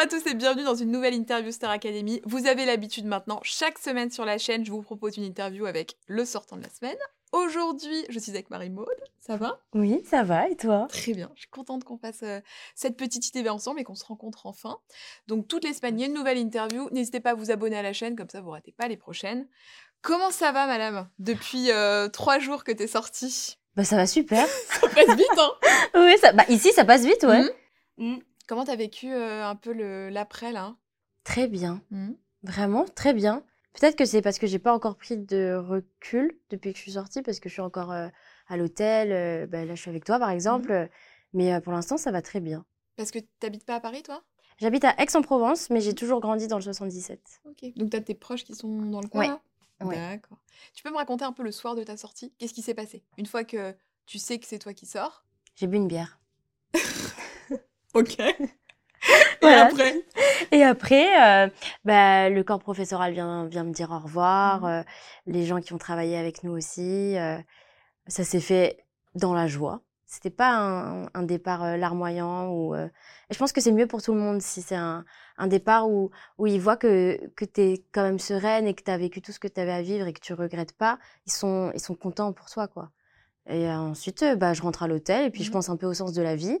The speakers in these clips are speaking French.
À tous et bienvenue dans une nouvelle interview Star Academy. Vous avez l'habitude maintenant, chaque semaine sur la chaîne, je vous propose une interview avec le sortant de la semaine. Aujourd'hui, je suis avec Marie-Maude. Ça va? Oui, ça va, et toi? Très bien. Je suis contente qu'on fasse euh, cette petite idée ensemble et qu'on se rencontre enfin. Donc, toutes les semaines, il y a une nouvelle interview. N'hésitez pas à vous abonner à la chaîne, comme ça, vous ne ratez pas les prochaines. Comment ça va, madame? Depuis euh, trois jours que tu es sortie? Bah, ça va super. Ça passe vite, hein? Oui, ça... bah, ici, ça passe vite, ouais. Mhm. Comment t'as vécu euh, un peu l'après, là? Très bien. Mhm. Vraiment, très bien. Peut-être que c'est parce que j'ai pas encore pris de recul depuis que je suis sortie, parce que je suis encore euh, à l'hôtel. euh, bah, là, je suis avec toi, par exemple. euh, Mais pour l'instant, ça va très bien. Parce que t'habites pas à Paris, toi? J'habite à Aix-en-Provence, mais j'ai toujours grandi dans le 77. Ok. Donc, t'as tes proches qui sont dans le coin Ouais. là? Ouais. D'accord. Tu peux me raconter un peu le soir de ta sortie? Qu'est-ce qui s'est passé? Une fois que tu sais que c'est toi qui sors? J'ai bu une bière. Ok. Et après? Et après, euh, bah, le corps professoral vient, vient me dire au revoir, Mhm. euh, les gens qui ont travaillé avec nous aussi. euh, ça s'est fait dans la joie. C'était pas un, un départ larmoyant. Ou, je pense que c'est mieux pour tout le monde si c'est un, un départ où, où ils voient que, que tu es quand même sereine et que tu as vécu tout ce que tu avais à vivre et que tu regrettes pas. Ils sont, ils sont contents pour toi. quoi. Et ensuite, bah, je rentre à l'hôtel et puis je Mhm. pense un peu au sens de la vie.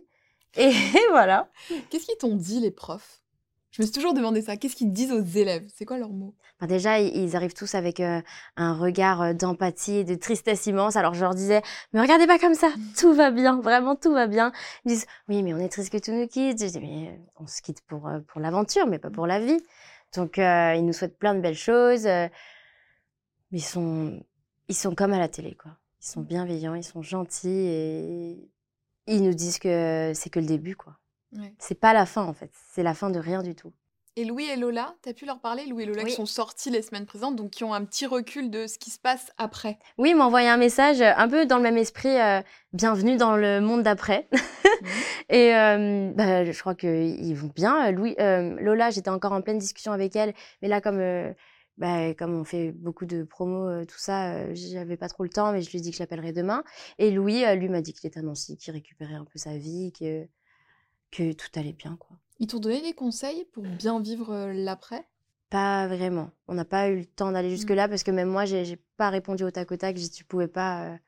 Et voilà. Qu'est-ce qu'ils t'ont dit, les profs? Je me suis toujours demandé ça. Qu'est-ce qu'ils disent aux élèves? C'est quoi leurs mots Enfin, déjà, ils- arrivent tous avec euh, un regard euh, d'empathie et de tristesse immense. Alors je leur disais, mais regardez pas comme ça, tout va bien, vraiment tout va bien. Ils disent, oui, mais on est triste que tout nous quitte. Je dis, mais euh, on se quitte pour, pour l'aventure, mais pas pour la vie. Donc euh, ils nous souhaitent plein de belles choses. mais ils sont, ils sont comme à la télé, quoi. Ils sont bienveillants, ils sont gentils et ils nous disent que c'est que le début, quoi. Ouais. C'est pas la fin, en fait. C'est la fin de rien du tout. Et Louis et Lola, t'as pu leur parler Louis et Lola qui sont sortis les semaines présentes, donc qui ont un petit recul de ce qui se passe après. Oui, m'a envoyé un message euh, un peu dans le même esprit, euh, bienvenue dans le monde d'après. Et euh, bah, je crois qu'ils vont bien. Louis, euh, Lola, j'étais encore en pleine discussion avec elle, mais là, comme, bah, comme on fait beaucoup de promos, euh, tout ça, euh, j'avais pas trop le temps, mais je lui ai dit que je l'appellerai demain. Et Louis, euh, lui, m'a dit qu'il était à Nancy, qu'il récupérait un peu sa vie, que, que tout allait bien, quoi. Ils t'ont donné des conseils pour bien vivre l'après? Pas vraiment. On n'a pas eu le temps d'aller jusque-là parce que même moi, j'ai pas répondu au tac au tac. Je pouvais pas,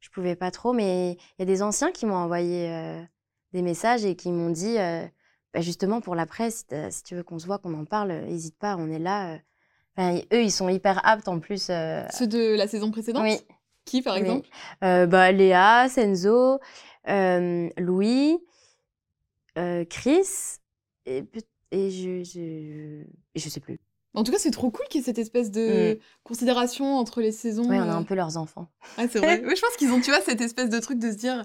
je pouvais pas trop. Mais il y a des anciens qui m'ont envoyé des messages et qui m'ont dit, bah, justement pour l'après, si, si tu veux qu'on se voit, qu'on en parle, n'hésite pas, on est là. Enfin, eux, ils sont hyper aptes en plus. euh, Ceux de la saison précédente oui. Qui, par Oui. exemple Euh, bah, Léa, Senzo, euh, Louis, Chris et, je, je, je sais plus. En tout cas, c'est trop cool qu'il y ait cette espèce de considération entre les saisons. Oui, on a un peu leurs enfants. Ah, c'est vrai. Ouais, je pense qu'ils ont, tu vois, cette espèce de truc de se dire,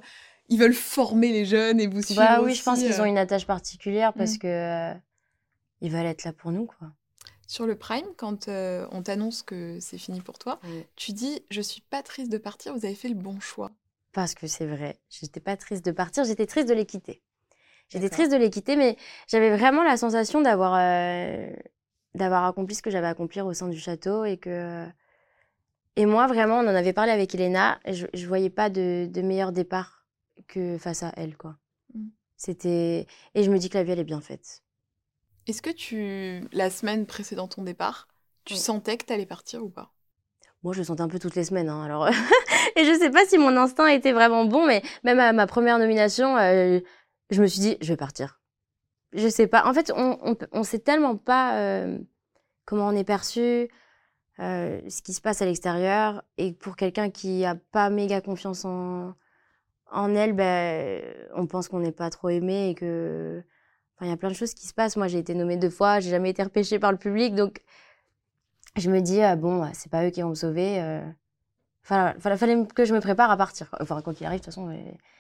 ils veulent former les jeunes et vous suivre Bah oui, aussi, je pense qu'ils ont une attache particulière parce Mm. que ils veulent être là pour nous, quoi. Sur le Prime, quand euh, on t'annonce que c'est fini pour toi, tu dis, je suis pas triste de partir, vous avez fait le bon choix. Parce que c'est vrai. J'étais pas triste de partir, j'étais triste de les quitter. J'étais triste de les quitter, mais j'avais vraiment la sensation d'avoir euh, d'avoir accompli ce que j'avais à accomplir au sein du château et que et moi vraiment, on en avait parlé avec Elena. Et je, je voyais pas de, de meilleur départ que face à elle, quoi. Mm. C'était et je me dis que la vie elle est bien faite. Est-ce que tu, la semaine précédant ton départ, tu Oui. sentais que t'allais partir ou pas? Moi, je le sentais un peu toutes les semaines. hein, alors, et je sais pas si mon instinct était vraiment bon, mais même à ma première nomination, euh, je me suis dit, je vais partir. Je sais pas. En fait, on, on, on sait tellement pas euh, comment on est perçu, euh, ce qui se passe à l'extérieur. Et pour quelqu'un qui a pas méga confiance en, en elle, ben, on pense qu'on n'est pas trop aimé et que. Il y a plein de choses qui se passent. Moi, j'ai été nommée deux fois, j'ai jamais été repêchée par le public, donc je me dis, ah, bon, c'est pas eux qui vont me sauver. euh. Fallait, que je me prépare à partir. Enfin, quoi qu'il arrive, de toute façon,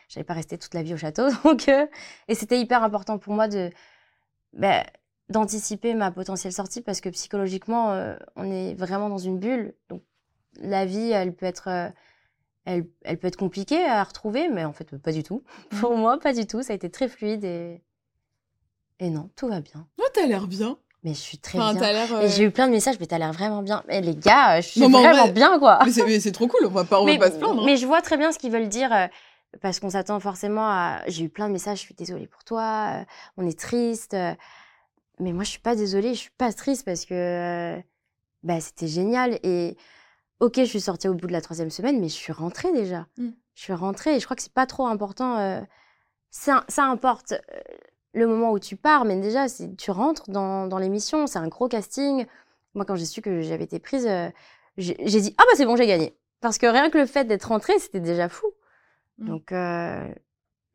j'allais pas rester toute la vie au château. Donc, euh, et c'était hyper important pour moi de bah, d'anticiper ma potentielle sortie parce que psychologiquement, euh, on est vraiment dans une bulle. Donc, la vie, elle peut être, euh, elle, elle, peut être compliquée à retrouver, mais en fait, pas du tout. Pour moi, pas du tout. Ça a été très fluide et non, tout va bien. Ouais, t'as l'air bien. Mais je suis très bien. Euh... J'ai eu plein de messages, mais t'as l'air vraiment bien. Mais les gars, je suis vraiment vrai... bien, quoi. Mais c'est trop cool, on va pas, on mais, va pas se plaindre. Hein. Mais je vois très bien ce qu'ils veulent dire, euh, parce qu'on s'attend forcément à... J'ai eu plein de messages, je suis désolée pour toi, euh, on est triste. Euh. mais moi, je suis pas désolée, je suis pas triste parce que bah, c'était génial. Et ok, je suis sortie au bout de la troisième semaine, mais je suis rentrée déjà. Mm. Je suis rentrée et je crois que c'est pas trop important. Ça, ça importe le moment où tu pars, mais déjà, tu rentres dans, dans l'émission, c'est un gros casting. Moi, quand j'ai su que j'avais été prise, euh, j'ai dit Ah, bah c'est bon, j'ai gagné. Parce que rien que le fait d'être rentrée, c'était déjà fou. Mmh. Donc, euh,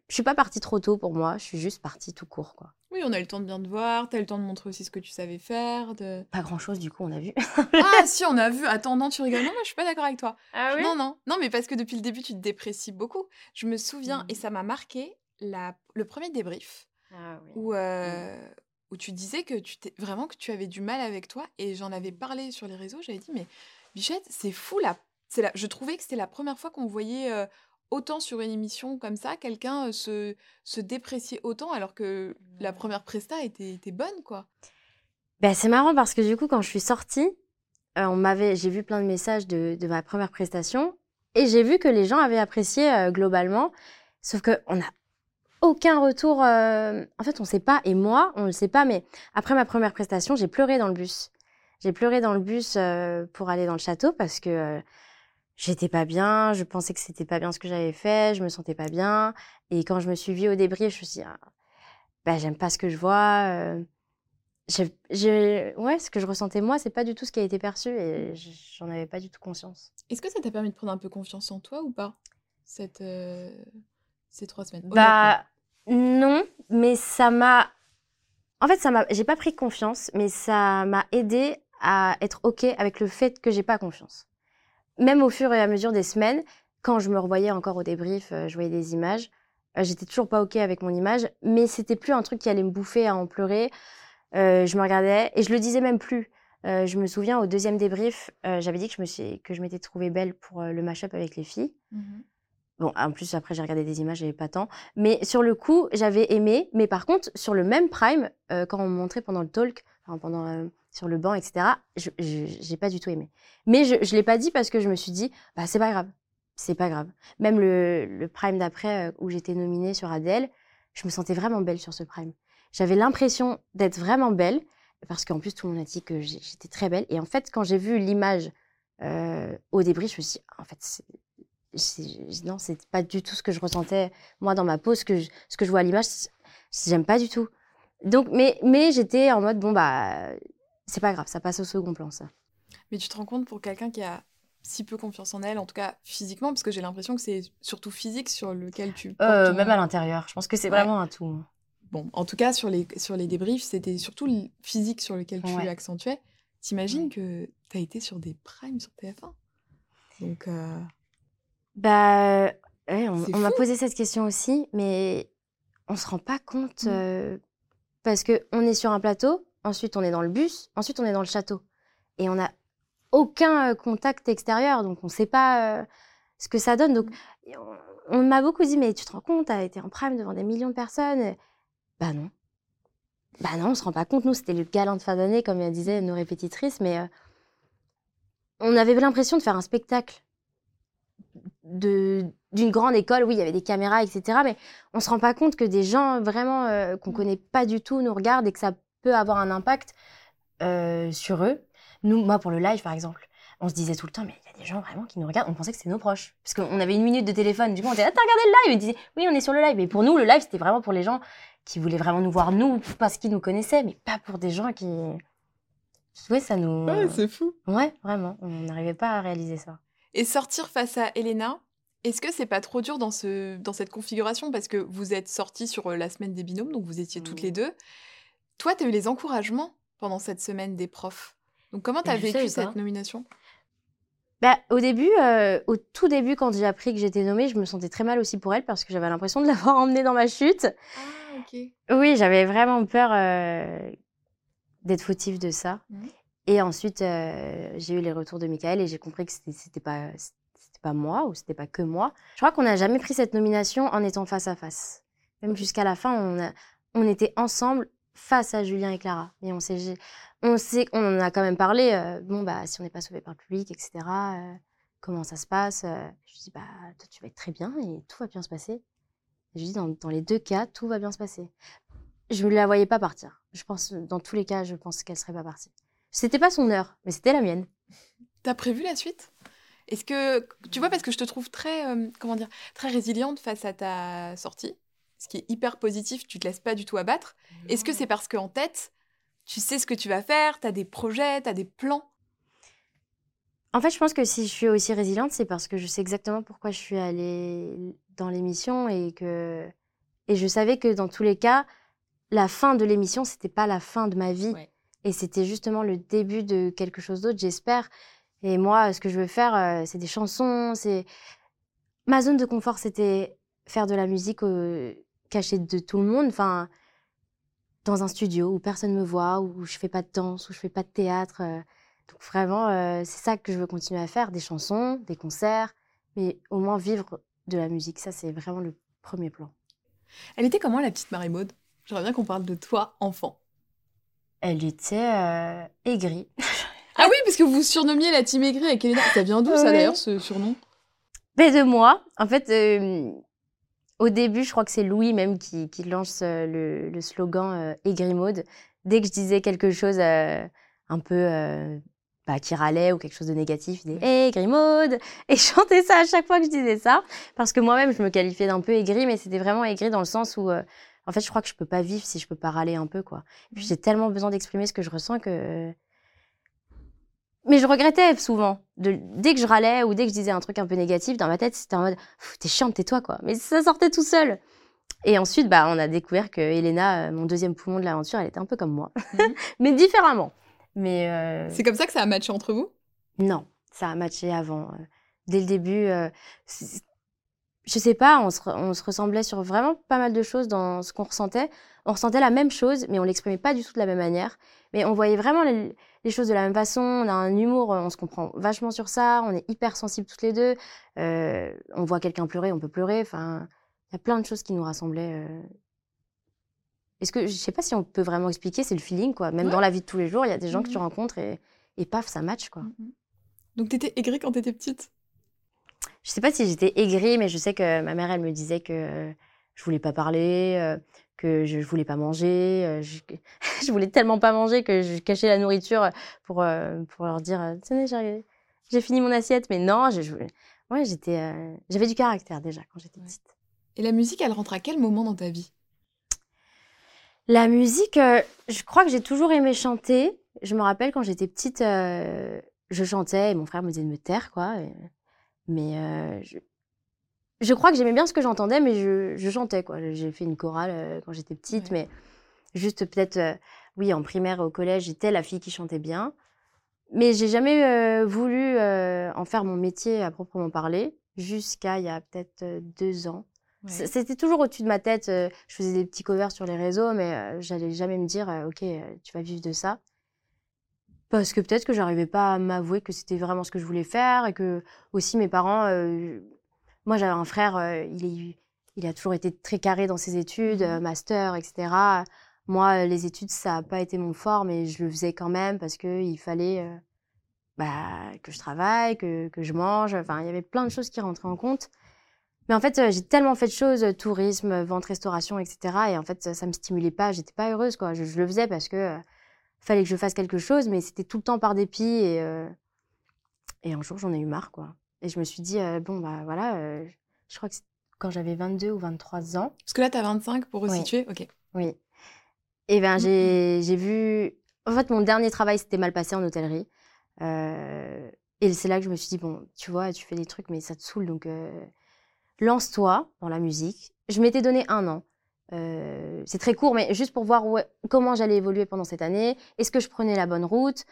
je suis pas partie trop tôt pour moi, je suis juste partie tout court, quoi. Oui, on a eu le temps de bien te voir, tu as eu le temps de montrer aussi ce que tu savais faire. De... Pas grand chose, du coup, on a vu. ah, si, on a vu. Attends, non, tu rigoles. Non, moi, je suis pas d'accord avec toi. Ah oui? Non, non. Non, mais parce que depuis le début, tu te déprécies beaucoup. Je me souviens, mmh. et ça m'a marqué, la... le premier débrief ah, oui. où, euh, mmh. où tu disais que tu t'es vraiment que tu avais du mal avec toi et j'en avais parlé sur les réseaux. J'avais dit mais Bichette, c'est fou là. C'est Je trouvais que c'était la première fois qu'on voyait euh, autant sur une émission comme ça quelqu'un euh, se, se déprécier autant alors que la première presta était, était bonne quoi. Ben, c'est marrant parce que du coup quand je suis sortie, on m'avait, j'ai vu plein de messages de, de ma première prestation et j'ai vu que les gens avaient apprécié globalement. Sauf que on a aucun retour. Euh... En fait, on ne sait pas. Et moi, on ne le sait pas. Mais après ma première prestation, j'ai pleuré dans le bus. J'ai pleuré dans le bus euh, pour aller dans le château parce que euh, j'étais pas bien. Je pensais que c'était pas bien ce que j'avais fait. Je me sentais pas bien. Et quand je me suis vue au débrief, je me suis dit, ah, bah, j'aime pas ce que je vois. Euh, ouais, ce que je ressentais moi, c'est pas du tout ce qui a été perçu et j'en avais pas du tout conscience. Est-ce que ça t'a permis de prendre un peu confiance en toi ou pas cette, euh, ces trois semaines? Bah, non, mais ça m'a. En fait, ça m'a. J'ai pas pris confiance, mais ça m'a aidé à être ok avec le fait que j'ai pas confiance. Même au fur et à mesure des semaines, quand je me revoyais encore au débrief, euh, je voyais des images. Euh, j'étais toujours pas ok avec mon image, mais c'était plus un truc qui allait me bouffer à en pleurer. Euh, je me regardais et je le disais même plus. je me souviens au deuxième débrief, j'avais dit que je me que je m'étais trouvée belle pour le mash-up avec les filles. Mmh Bon, en plus, après, j'ai regardé des images, j'avais pas tant. Mais sur le coup, j'avais aimé. Mais par contre, sur le même Prime, euh, quand on me montrait pendant le talk, enfin, pendant, euh, sur le banc, etc., je n'ai pas du tout aimé. Mais je ne l'ai pas dit parce que je me suis dit, bah, c'est pas grave. C'est pas grave. Même le, le Prime d'après, euh, où j'étais nominée sur Adèle, je me sentais vraiment belle sur ce Prime. J'avais l'impression d'être vraiment belle, parce qu'en plus, tout le monde a dit que j'étais très belle. Et en fait, quand j'ai vu l'image au débris, je me suis dit, en fait, non, c'est pas du tout ce que je ressentais moi dans ma peau, ce que je, ce que je vois à l'image, j'aime pas du tout. Donc, mais, mais j'étais en mode bon bah c'est pas grave, ça passe au second plan ça. Mais tu te rends compte pour quelqu'un qui a si peu confiance en elle, en tout cas physiquement, parce que j'ai l'impression que c'est surtout physique sur lequel tu. Euh, même à l'intérieur, je pense que c'est vraiment un tout. Bon, en tout cas sur les sur les débriefs, c'était surtout le physique sur lequel tu accentuais. T'imagines que tu as été sur des primes sur TF1 Donc. Euh... Bah, on, m'a posé cette question aussi, mais on se rend pas compte mmh. parce que on est sur un plateau, ensuite on est dans le bus, ensuite on est dans le château, et on n'a aucun contact extérieur, donc on ne sait pas ce que ça donne. Donc mmh. on, m'a beaucoup dit, mais tu te rends compte, tu as été en prime devant des millions de personnes. Bah non. Bah non, on se rend pas compte. Nous, c'était le galant de fin d'année, comme disaient nos répétitrices, mais on avait l'impression de faire un spectacle d'une grande école, oui, il y avait des caméras, etc. Mais on se rend pas compte que des gens vraiment euh, qu'on connaît pas du tout nous regardent et que ça peut avoir un impact euh, sur eux. Nous, moi, pour le live, par exemple, on se disait tout le temps, mais il y a des gens vraiment qui nous regardent. On pensait que c'était nos proches. Parce qu'on avait une minute de téléphone. Du coup, on disait, ah, t'as regardé le live? Ils disaient, oui, on est sur le live. Mais pour nous, le live, c'était vraiment pour les gens qui voulaient vraiment nous voir, nous, parce qu'ils nous connaissaient, mais pas pour des gens qui. Ouais, ça nous. Ouais, c'est fou. Ouais, vraiment. On n'arrivait pas à réaliser ça. Et sortir face à Elena, est-ce que c'est pas trop dur dans, ce, dans cette configuration? Parce que vous êtes sortis sur euh, la semaine des binômes, donc vous étiez toutes les mmh. deux. Toi, tu as eu les encouragements pendant cette semaine des profs. Donc comment tu as vécu cette nomination? Bah, au début, euh, au tout début, quand j'ai appris que j'étais nommée, je me sentais très mal aussi pour elle parce que j'avais l'impression de l'avoir emmenée dans ma chute. Ah, ok. Oui, j'avais vraiment peur euh, d'être fautive de ça. Mhm. Et ensuite, euh, j'ai eu les retours de Michael et j'ai compris que c'était pas pas moi ou c'était pas que moi. Je crois qu'on n'a jamais pris cette nomination en étant face à face. Même jusqu'à la fin, on, était ensemble face à Julien et Clara. Et on s'est on a quand même parlé. euh, bon bah si on n'est pas sauvé par le public, etc. euh, comment ça se passe Je dis bah toi tu vas être très bien et tout va bien se passer. Et je dis dans, dans les deux cas, tout va bien se passer. Je ne la voyais pas partir. Je pense dans tous les cas, je pense qu'elle serait pas partie. C'était pas son heure, mais c'était la mienne. T'as prévu la suite? Est-ce que tu vois parce que je te trouve très euh, comment dire très résiliente face à ta sortie, ce qui est hyper positif. Tu te laisses pas du tout abattre. Est-ce que c'est parce qu'en tête tu sais ce que tu vas faire, t'as des projets, t'as des plans? En fait, je pense que si je suis aussi résiliente, c'est parce que je sais exactement pourquoi je suis allée dans l'émission et que et je savais que dans tous les cas, la fin de l'émission, c'était pas la fin de ma vie Ouais. Et c'était justement le début de quelque chose d'autre, j'espère. Et moi, ce que je veux faire, euh, c'est des chansons, c'est ma zone de confort, c'était faire de la musique euh, cachée de tout le monde, enfin dans un studio où personne me voit, où je fais pas de danse, où je fais pas de théâtre. euh, donc vraiment, c'est ça que je veux continuer à faire, des chansons, des concerts, mais au moins vivre de la musique. Ça, c'est vraiment le premier plan. Elle était comment la petite Marie-Maude? J'aimerais bien qu'on parle de toi enfant. Elle était euh, aigrie. Ah oui, parce que vous surnommiez la team aigrie avec Elena. Ça vient d'où ça Oui. d'ailleurs ce surnom? Mais de moi, en fait, euh, au début, je crois que c'est Louis même qui, qui lance euh, le, le slogan euh, aigrie mode. Dès que je disais quelque chose un peu bah, qui râlait ou quelque chose de négatif, il disait aigrie mode. Et je chantais ça à chaque fois que je disais ça. Parce que moi-même, je me qualifiais d'un peu aigrie, mais c'était vraiment aigrie dans le sens où, en fait, je crois que je peux pas vivre si je peux pas râler un peu, quoi. Et puis j'ai tellement besoin d'exprimer ce que je ressens que. Mais je regrettais souvent. De, dès que je râlais ou dès que je disais un truc un peu négatif, dans ma tête, c'était en mode T'es chiante, tais-toi, quoi. Mais ça sortait tout seul. Et ensuite, bah, on a découvert que Elena, euh, mon deuxième poumon de l'aventure, elle était un peu comme moi. Mhm. Mais différemment. Mais euh, C'est comme ça que ça a matché entre vous? Non, ça a matché avant. euh, Dès le début, euh, je sais pas, on se, re- on se ressemblait sur vraiment pas mal de choses dans ce qu'on ressentait. On ressentait la même chose, mais on l'exprimait pas du tout de la même manière. Mais on voyait vraiment les, les choses de la même façon. On a un humour, on se comprend vachement sur ça. On est hyper sensibles toutes les deux. Euh, on voit quelqu'un pleurer, on peut pleurer. Enfin, il y a plein de choses qui nous rassemblaient. euh. Est-ce que je sais pas si on peut vraiment expliquer, c'est le feeling quoi. Même Ouais. dans la vie de tous les jours, il y a des gens que tu Mhm. rencontres et, et paf, ça match quoi. Donc t'étais aigrie quand t'étais petite? Je sais pas si j'étais aigrie, mais je sais que ma mère, elle me disait que je voulais pas parler, que je voulais pas manger. je, je voulais tellement pas manger que je cachais la nourriture pour, pour leur dire Tenez, j'ai fini mon assiette. Mais non, je, je- ouais, j'étais, euh, j'avais du caractère déjà quand j'étais petite. Et la musique, elle rentre à quel moment dans ta vie? La musique, euh, je crois que j'ai toujours aimé chanter. Je me rappelle quand j'étais petite, euh, je chantais et mon frère me disait de me taire, quoi. et- mais euh, je, je crois que j'aimais bien ce que j'entendais, mais je, je chantais, quoi. J'ai fait une chorale euh, quand j'étais petite, Ouais. mais juste peut-être, euh, oui, en primaire au collège, j'étais la fille qui chantait bien. Mais j'ai jamais voulu en faire mon métier à proprement parler, jusqu'à il y a peut-être deux ans. C'était toujours au-dessus de ma tête. Je faisais des petits covers sur les réseaux, mais j'allais jamais me dire, ok, tu vas vivre de ça. Parce que peut-être que j'arrivais pas à m'avouer que c'était vraiment ce que je voulais faire et que aussi mes parents, euh, moi j'avais un frère, euh, il, est, il a toujours été très carré dans ses études, Mhm. euh, master, etc. Moi, les études, ça n'a pas été mon fort, mais je le faisais quand même parce qu'il fallait euh, bah, que je travaille, que, que je mange. Enfin, il y avait plein de choses qui rentraient en compte. Mais en fait, j'ai tellement fait de choses, tourisme, vente, restauration, etc. Et en fait, ça, ça me stimulait pas. J'étais pas heureuse, quoi. Je, je le faisais parce que fallait que je fasse quelque chose, mais c'était tout le temps par dépit. Et, euh, et un jour, j'en ai eu marre, quoi. Et je me suis dit, euh, bon, bah voilà, euh, je crois que c'est quand j'avais 22 ou 23 ans. Parce que là, t'as 25 pour Oui. resituer Ok. Oui. Et ben j'ai j'ai vu. En fait, mon dernier travail s'était mal passé en hôtellerie. Et c'est là que je me suis dit bon, tu vois, tu fais des trucs, mais ça te saoule, donc lance-toi dans la musique. Je m'étais donné un an. Euh, c'est très court, mais juste pour voir où- comment j'allais évoluer pendant cette année. Est-ce que je prenais la bonne route?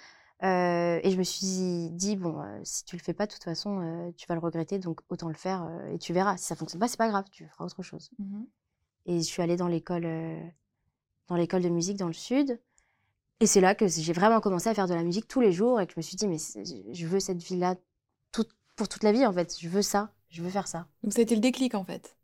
Euh, et je me suis dit, bon, euh, si tu le fais pas, de toute façon, tu vas le regretter, donc autant le faire et tu verras. Si ça fonctionne pas, c'est pas grave, tu feras autre chose. Mmh Et je suis allée dans l'école, dans l'école de musique dans le sud. Et c'est là que j'ai vraiment commencé à faire de la musique tous les jours et que je me suis dit, mais je veux cette vie-là pour toute la vie, en fait. Je veux ça, je veux faire ça. Donc ça a été le déclic, en fait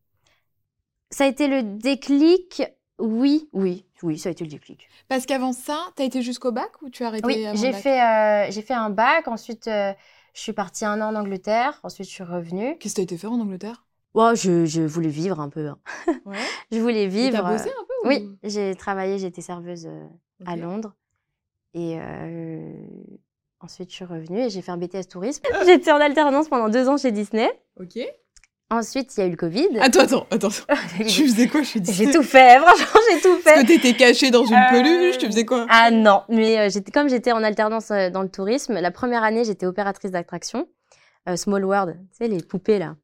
Ça a été le déclic, oui, oui, oui, ça a été le déclic. Parce qu'avant ça, tu as été jusqu'au bac ou tu as arrêté Oui, j'ai fait, euh, j'ai fait un bac, ensuite euh, je suis partie un an en Angleterre, ensuite je suis revenue. Qu'est-ce que tu as été faire en Angleterre? Oh, je, je voulais vivre un peu. hein. Ouais. Je voulais vivre. t'as bossé euh, un peu Oui, ou- j'ai travaillé, j'étais serveuse euh, à. Londres. Et euh, ensuite, je suis revenue et j'ai fait un BTS tourisme. J'étais en alternance pendant deux ans chez Disney. Ok. Ensuite, il y a eu le Covid. Attends, attends, attends. tu faisais quoi chez J'ai Disney tout fait, franchement, j'ai tout Parce fait. que t'étais cachée dans une Euh, peluche, tu faisais quoi? Ah non, mais euh, j'étais comme j'étais en alternance euh, dans le tourisme, la première année, j'étais opératrice d'attraction. Euh, Small World, tu sais, les poupées là.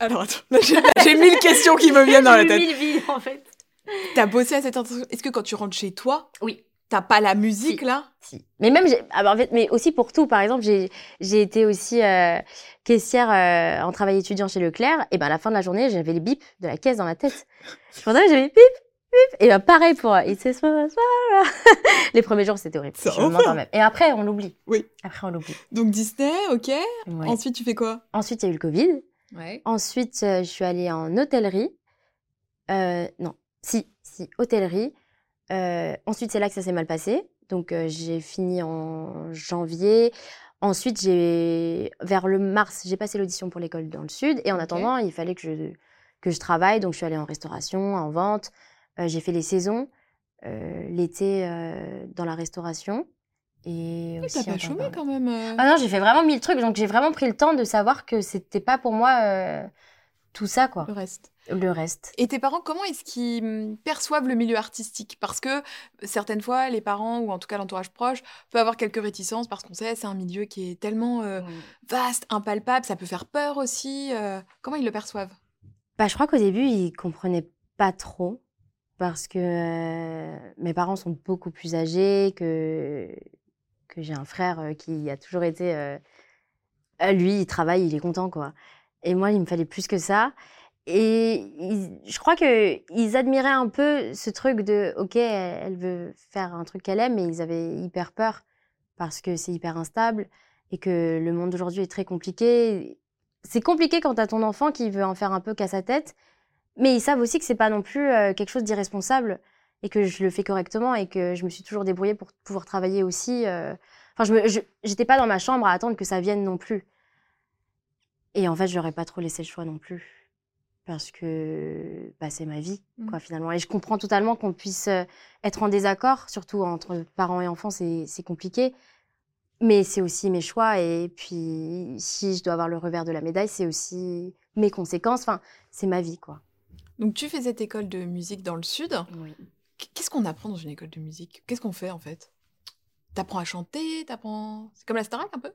Alors attends, j'ai j'ai mille questions qui me viennent dans la J'ai tête. mille vies, en fait. T'as bossé à cette attraction Est-ce que quand tu rentres chez toi, Oui. T'as pas la musique Si. là? Si. Mais même, ah bah, en fait, mais aussi pour tout. Par exemple, j'ai été aussi euh, caissière euh, en travail étudiant chez Leclerc. Et ben à la fin de la journée, j'avais les bips de la caisse dans la tête. Je m'entendais, j'avais bip, bip. Et ben pareil pour euh, It's a small small- Les premiers jours, c'était horrible. Même. Et après, on l'oublie. Oui. Après, on l'oublie. Donc Disney, ok. Ouais. Ensuite, tu fais quoi? Ensuite, il y a eu le Covid. Ouais. Ensuite, je suis allée en hôtellerie. Euh, non, si, si, hôtellerie. Euh, ensuite, c'est là que ça s'est mal passé. Donc, euh, j'ai fini en janvier. Ensuite, j'ai vers le mars, j'ai passé l'audition pour l'école dans le sud. Et en attendant, il fallait que je, que je travaille. Donc, je suis allée en restauration, en vente. Euh, j'ai fait les saisons. L'été dans la restauration. Et Oui, aussi pas chômé quand même. Ah non, j'ai fait vraiment mille trucs. Donc, j'ai vraiment pris le temps de savoir que c'était pas pour moi tout ça, quoi. Le reste. Le reste. Et tes parents, comment est-ce qu'ils hum, perçoivent le milieu artistique? Parce que certaines fois, les parents, ou en tout cas l'entourage proche, peut avoir quelques réticences parce qu'on sait c'est un milieu qui est tellement euh, vaste, impalpable, ça peut faire peur aussi. euh, comment ils le perçoivent? Bah, je crois qu'au début, ils comprenaient pas trop parce que euh, mes parents sont beaucoup plus âgés, que, que j'ai un frère qui a toujours été. lui, il travaille, il est content, quoi. Et moi, il me fallait plus que ça. Et je crois qu'ils admiraient un peu ce truc de OK, elle, veut faire un truc qu'elle aime, mais ils avaient hyper peur parce que c'est hyper instable et que le monde d'aujourd'hui est très compliqué. C'est compliqué quand t'as ton enfant qui veut en faire un peu qu'à sa tête, mais ils savent aussi que c'est pas non plus euh, quelque chose d'irresponsable et que je le fais correctement et que je me suis toujours débrouillée pour pouvoir travailler aussi. euh. Enfin, je j'étais pas dans ma chambre à attendre que ça vienne non plus. Et en fait, je leur ai pas trop laissé le choix non plus. Parce que bah, c'est ma vie, quoi, finalement. Et je comprends totalement qu'on puisse être en désaccord, surtout entre parents et enfants, c'est compliqué. Mais c'est aussi mes choix. Et puis, si je dois avoir le revers de la médaille, c'est aussi mes conséquences. Enfin, c'est ma vie, quoi. Donc tu fais cette école de musique dans le sud. Qu- Qu'est-ce qu'on apprend dans une école de musique? Qu'est-ce qu'on fait en fait? T'apprends à chanter T'apprends C'est comme la Starac un peu?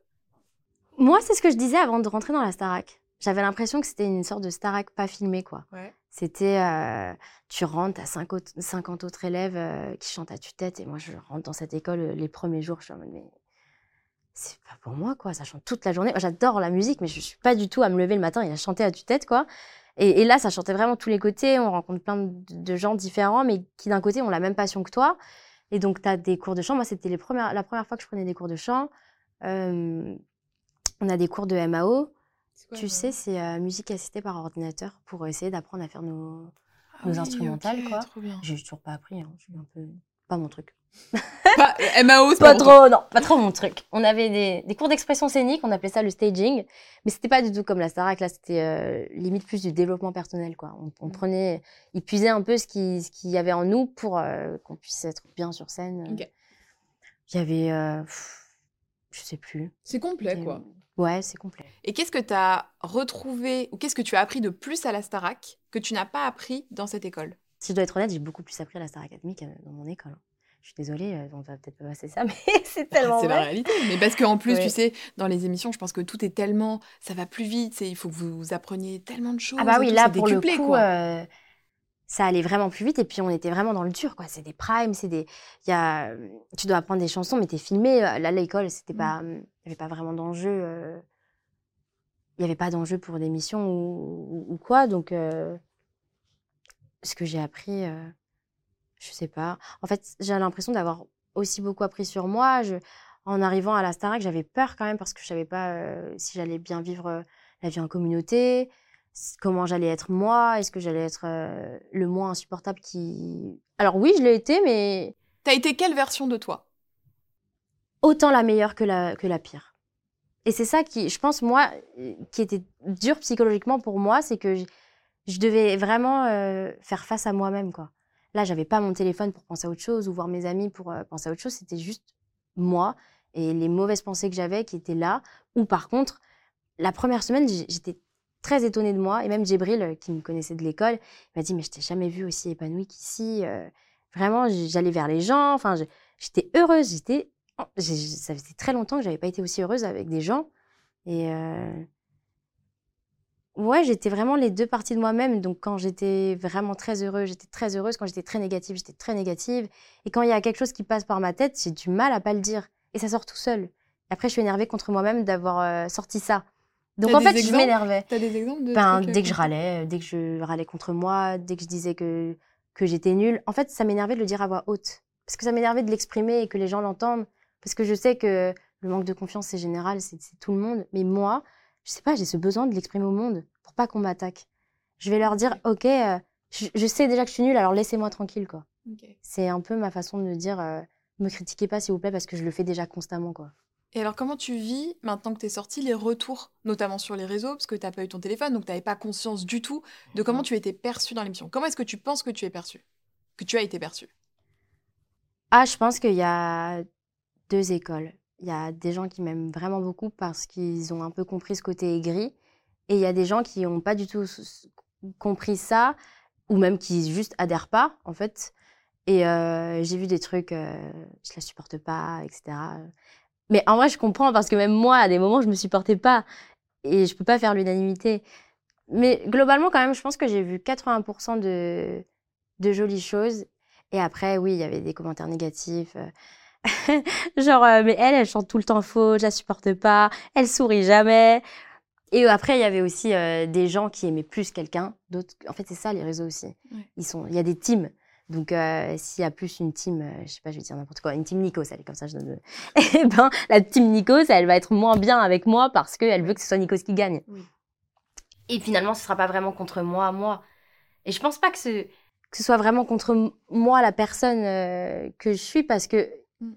Moi, c'est ce que je disais avant de rentrer dans la Starac. J'avais l'impression que c'était une sorte de Starac pas filmée, quoi. Ouais. C'était, euh, tu rentres, t'as cinq autres- 50 autres élèves euh, qui chantent à tue-tête, et moi, je rentre dans cette école euh, les premiers jours, je suis en mode, mais c'est pas pour moi, quoi. Ça chante toute la journée. J'adore la musique, mais je suis pas du tout à me lever le matin et à chanter à tue-tête, quoi. Et, et là, ça chantait vraiment tous les côtés. On rencontre plein de, de gens différents, mais qui d'un côté ont la même passion que toi. Et donc, tu as des cours de chant. Moi, c'était la première fois que je prenais des cours de chant. Euh, on a des cours de MAO. Quoi, Tu sais, c'est euh, musique assistée par ordinateur pour essayer d'apprendre à faire nos. Ah nos oui, instrumentales, quoi. J'ai toujours pas appris. Hein. Je un peu. Pas mon truc. Pas, MAO, c'est Pas pour trop, non, pas trop mon truc. On avait des, des cours d'expression scénique, on appelait ça le staging, mais c'était pas du tout comme la Starac. Là, c'était euh, limite plus du développement personnel, quoi. On, on Mm. prenait, ils puisaient un peu ce qui- ce qu'il y avait en nous pour euh, qu'on puisse être bien sur scène. Il y avait, euh, pff, je sais plus. C'est complet quoi. Ouais, c'est complet. Et qu'est-ce que tu as retrouvé ou qu'est-ce que tu as appris de plus à la Starac que tu n'as pas appris dans cette école? Si je dois être honnête, j'ai beaucoup plus appris à la Star Academy que dans mon école. Je suis désolée, euh, on va peut-être pas passer ça, mais c'est tellement C'est la réalité. Mais parce qu'en plus, Ouais. tu sais, dans les émissions, je pense que tout est tellement. Ça va plus vite. Il faut que vous appreniez tellement de choses. Ah bah oui, là pour le coup, quoi. euh, ça allait vraiment plus vite et puis on était vraiment dans le dur quoi. C'est des primes c'est des il y a tu dois apprendre des chansons mais t'es filmé là à l'école c'était pas il y avait pas vraiment d'enjeu euh, il y avait pas d'enjeu pour des missions ou, ou quoi. Donc euh, ce que j'ai appris euh, je sais pas. En fait j'ai l'impression d'avoir aussi beaucoup appris sur moi. Je en arrivant à la Starac j'avais peur quand même parce que je savais pas euh, si j'allais bien vivre la vie en communauté comment j'allais être moi, est-ce que j'allais être euh, le moins insupportable qui... Alors oui, je l'ai été, mais... T'as été quelle version de toi? Autant la meilleure que la, que la pire. Et c'est ça qui, je pense, moi, qui était dur psychologiquement pour moi, c'est que je, je, devais vraiment euh, faire face à moi-même, quoi. Là, j'avais pas mon téléphone pour penser à autre chose ou voir mes amis pour euh, penser à autre chose, c'était juste moi et les mauvaises pensées que j'avais qui étaient là. Ou par contre, la première semaine, j'étais très étonnée de moi. Et même Djibril, euh, qui me connaissait de l'école, m'a dit Mais je t'ai jamais vue aussi épanouie qu'ici. Euh, vraiment, j'allais vers les gens. Enfin, j'étais heureuse. J'étais, ça faisait très longtemps que j'avais pas été aussi heureuse avec des gens. Et euh, ouais, j'étais vraiment les deux parties de moi-même. Donc, quand j'étais vraiment très heureuse, j'étais très heureuse. Quand j'étais très négative, j'étais très négative. Et quand il y a quelque chose qui passe par ma tête, j'ai du mal à pas le dire. Et ça sort tout seul. Après, je suis énervée contre moi-même d'avoir sorti ça. Donc en fait, je m'énervais. T'as des exemples de ben, trucs, Dès euh, que je râlais, dès que je râlais contre moi, dès que je disais que, que j'étais nulle, en fait, ça m'énervait de le dire à voix haute. Parce que ça m'énervait de l'exprimer et que les gens l'entendent. Parce que je sais que le manque de confiance, c'est général, c'est tout le monde. Mais moi, je sais pas, j'ai ce besoin de l'exprimer au monde pour pas qu'on m'attaque. Je vais leur dire, OK, euh, je, je, sais déjà que je suis nulle, alors laissez-moi tranquille, quoi. Okay. C'est un peu ma façon de dire, euh, me critiquez pas, s'il vous plaît, parce que je le fais déjà constamment, quoi. Et alors, comment tu vis, maintenant que tu es sorti, les retours, notamment sur les réseaux, parce que tu n'as pas eu ton téléphone, donc tu n'avais pas conscience du tout de comment tu étais perçu dans l'émission Comment est-ce que tu penses que tu es perçu Que tu as été perçu Ah, je pense qu'il y a deux écoles. Il y a des gens qui m'aiment vraiment beaucoup parce qu'ils ont un peu compris ce côté aigri. Et il y a des gens qui n'ont pas du tout compris ça, ou même qui juste adhèrent pas, en fait. Et euh, j'ai vu des trucs, euh, je la supporte pas, etc. Mais en vrai, je comprends parce que même moi, à des moments, je me supportais pas et je peux pas faire l'unanimité. Mais globalement, quand même, je pense que j'ai vu 80% de, de jolies choses. Et après, oui, il y avait des commentaires négatifs. Genre, euh, mais elle, elle chante tout le temps faux, je la supporte pas, elle sourit jamais. Et après, il y avait aussi euh, des gens qui aimaient plus quelqu'un. D'autres, en fait, c'est ça les réseaux aussi. Ouais. Ils sont, il y a des teams. Donc, euh, s'il y a plus une team, euh, je sais pas, je vais dire n'importe quoi, une team Nikos, elle est comme ça, je donne. Eh ben, la team Nikos, elle va être moins bien avec moi parce qu'elle veut que ce soit Nikos qui gagne. Oui. Et finalement, ce sera pas vraiment contre moi, moi. Et je pense pas que ce, que ce soit vraiment contre moi, la personne euh, que je suis, parce que Mm.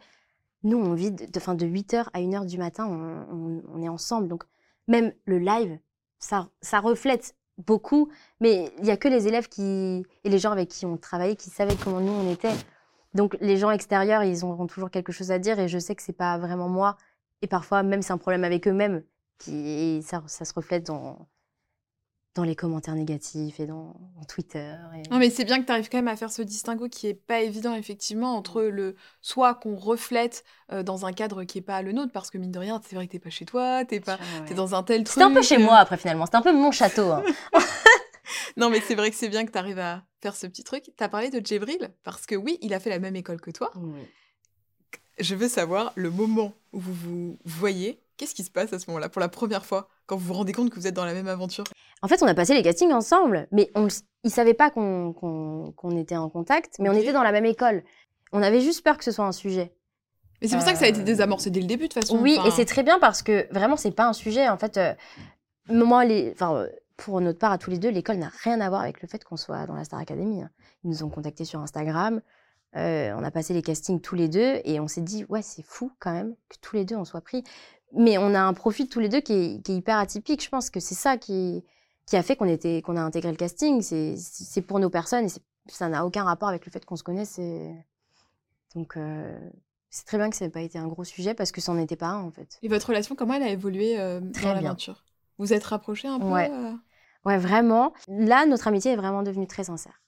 nous, on vit de, de, de 8h à 1h du matin, on, on, on est ensemble. Donc, même le live, ça, ça reflète beaucoup, mais il y a que les élèves qui et les gens avec qui on travaillait qui savaient comment nous on était. Donc les gens extérieurs, ils auront toujours quelque chose à dire et je sais que c'est pas vraiment moi. Et parfois même c'est un problème avec eux-mêmes qui ça, ça se reflète dans dans les commentaires négatifs et dans, dans Twitter. Et... Non, mais c'est bien que tu arrives quand même à faire ce distinguo qui est pas évident, effectivement, entre le soit qu'on reflète euh, dans un cadre qui est pas le nôtre, parce que mine de rien, c'est vrai que t'es pas chez toi, t'es pas, ouais. es dans un tel truc. C'était un peu chez moi après finalement, c'était un peu mon château. Hein. non, mais c'est vrai que c'est bien que tu arrives à faire ce petit truc. Tu as parlé de Djibril, parce que oui, il a fait la même école que toi. Oui. Je veux savoir le moment où vous vous voyez. Qu'est-ce qui se passe à ce moment-là pour la première fois quand vous vous rendez compte que vous êtes dans la même aventure? En fait, on a passé les castings ensemble, mais on, ils savaient pas qu'on qu qu était en contact, mais okay. on était dans la même école. On avait juste peur que ce soit un sujet. Mais c'est pour euh... ça que ça a été désamorcé dès le début, de toute façon. Oui, enfin... et c'est très bien parce que vraiment, c'est pas un sujet. En fait, euh, moi, les, enfin, pour notre part, à tous les deux, l'école n'a rien à voir avec le fait qu'on soit dans la Star Academy. Ils nous ont contactés sur Instagram. Euh, on a passé les castings tous les deux et on s'est dit, ouais, c'est fou quand même que tous les deux on soit pris. Mais on a un profil tous les deux qui est, qui est hyper atypique. Je pense que c'est ça qui, qui a fait qu'on était, qu'on a intégré le casting. C'est pour nos personnes et ça n'a aucun rapport avec le fait qu'on se connaisse. Donc, euh, c'est très bien que ça n'ait pas été un gros sujet parce que ça n'en était pas un en fait. Et votre relation, comment elle a évolué euh, dans l'aventure? Vous êtes rapprochés un peu ouais. euh... ouais, vraiment. Là, notre amitié est vraiment devenue très sincère.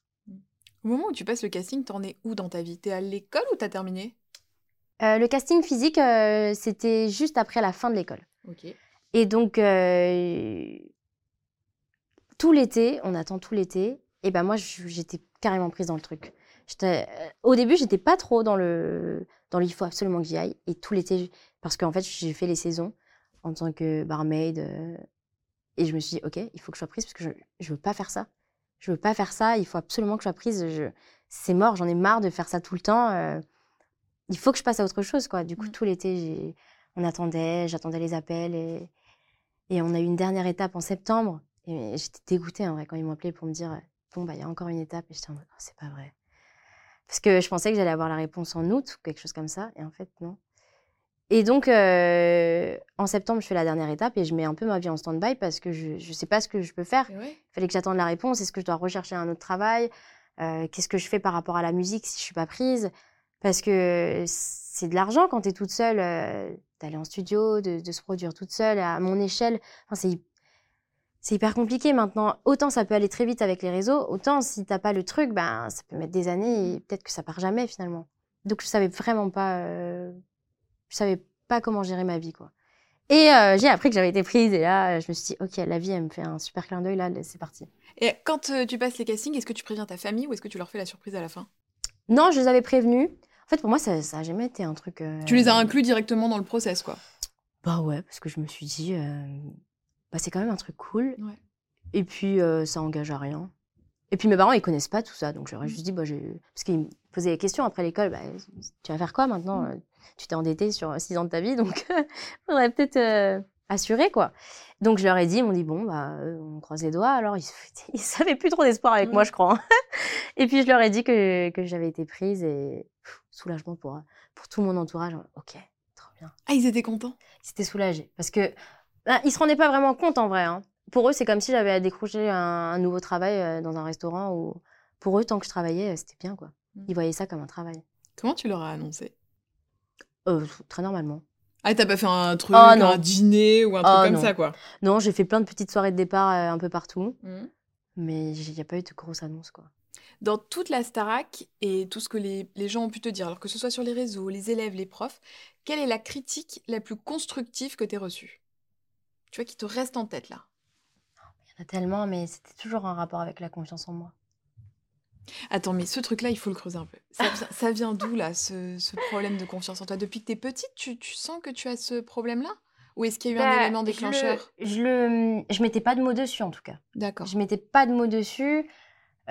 Au moment où tu passes le casting, t'en es où dans ta vie? T'es à l'école ou t'as terminé? Euh, Le casting physique, euh, c'était juste après la fin de l'école. Okay. Et donc, euh, tout l'été, on attend tout l'été. Et ben moi, j'étais carrément prise dans le truc. Au début, j'étais pas trop dans le dans le il faut absolument que j'y aille. Et tout l'été, parce qu'en fait, j'ai fait les saisons en tant que barmaid. et je me suis dit, OK, il faut que je sois prise parce que je, je veux pas faire ça. Je veux pas faire ça. Il faut absolument que je sois prise. Je, c'est mort. J'en ai marre de faire ça tout le temps. Il faut que je passe à autre chose, quoi. Du coup, Mm. tout l'été, on attendait, j'attendais les appels et, et on a eu une dernière étape en septembre. Et j'étais dégoûtée, en vrai, quand ils m'ont appelé pour me dire, bon, bah, il y a encore une étape. Et j'étais en mode, oh, c'est pas vrai. Parce que je pensais que j'allais avoir la réponse en août ou quelque chose comme ça. Et en fait, non. Et donc, euh, en septembre, je fais la dernière étape et je mets un peu ma vie en stand-by parce que je ne sais pas ce que je peux faire. Ouais. Il fallait que j'attende la réponse. Est-ce que je dois rechercher un autre travail Euh, Qu'est-ce que je fais par rapport à la musique si je suis pas prise? Parce que c'est de l'argent quand tu es toute seule, euh, d'aller en studio, de, de se produire toute seule à mon échelle. Enfin, c'est hy- c'est hyper compliqué maintenant. Autant ça peut aller très vite avec les réseaux, autant si t'as pas le truc, ben ça peut mettre des années et peut-être que ça part jamais finalement. Donc je savais vraiment pas, euh, je savais pas comment gérer ma vie quoi. Et euh, j'ai appris que j'avais été prise et là je me suis dit ok la vie elle me fait un super clin d'œil là c'est parti. Et quand euh, tu passes les castings, est-ce que tu préviens ta famille ou est-ce que tu leur fais la surprise à la fin? Non je les avais prévenus. En fait pour moi ça ça a jamais été un truc. euh, Tu les as inclus directement dans le process, quoi. Bah ouais parce que je me suis dit euh, bah c'est quand même un truc cool. Ouais. Et puis euh, ça engage à rien. Et puis mes parents ils connaissent pas tout ça donc j'aurais Mm. juste dit bah j'ai parce qu'ils me posaient des questions après l'école bah tu vas faire quoi maintenant? Mm. Tu t'es endetté sur 6 ans de ta vie donc faudrait peut-être assurer quoi. Donc je leur ai dit ils m'ont dit bon bah euh, on croise les doigts alors ils ils savaient plus trop d'espoir avec moi Ouais. je crois. et puis je leur ai dit que que j'avais été prise et pff, soulagement pour pour tout mon entourage. OK, trop bien. Ah, ils étaient contents? Ils étaient soulagés parce que bah, ils se rendaient pas vraiment compte en vrai. hein. Pour eux, c'est comme si j'avais décroché un, un nouveau travail euh, dans un restaurant ou pour eux, tant que je travaillais, euh, c'était bien quoi. Mm. Ils voyaient ça comme un travail. Comment tu leur as annoncé? Euh, très normalement. Ah, t'as pas fait un truc, Oh, non. un dîner ou un truc Oh, comme non. ça, quoi. Non, j'ai fait plein de petites soirées de départ euh, un peu partout, Mhm. mais il n'y a pas eu de grosse annonce quoi. Dans toute la Starac et tout ce que les, les gens ont pu te dire, alors que ce soit sur les réseaux, les élèves, les profs, quelle est la critique la plus constructive que tu reçue? Tu vois, qui te reste en tête là? Il y en a tellement, mais c'était toujours un rapport avec la confiance en moi. Attends, mais ce truc-là, il faut le creuser un peu. Ça vient, ça vient d'où, là, ce, ce problème de confiance en toi? Depuis que t'es petite, tu, tu sens que tu as ce problème-là? Ou est-ce qu'il y a eu un Bah, élément déclencheur? Je le, je mettais pas de mots dessus en tout cas. D'accord. Je mettais pas de mots dessus.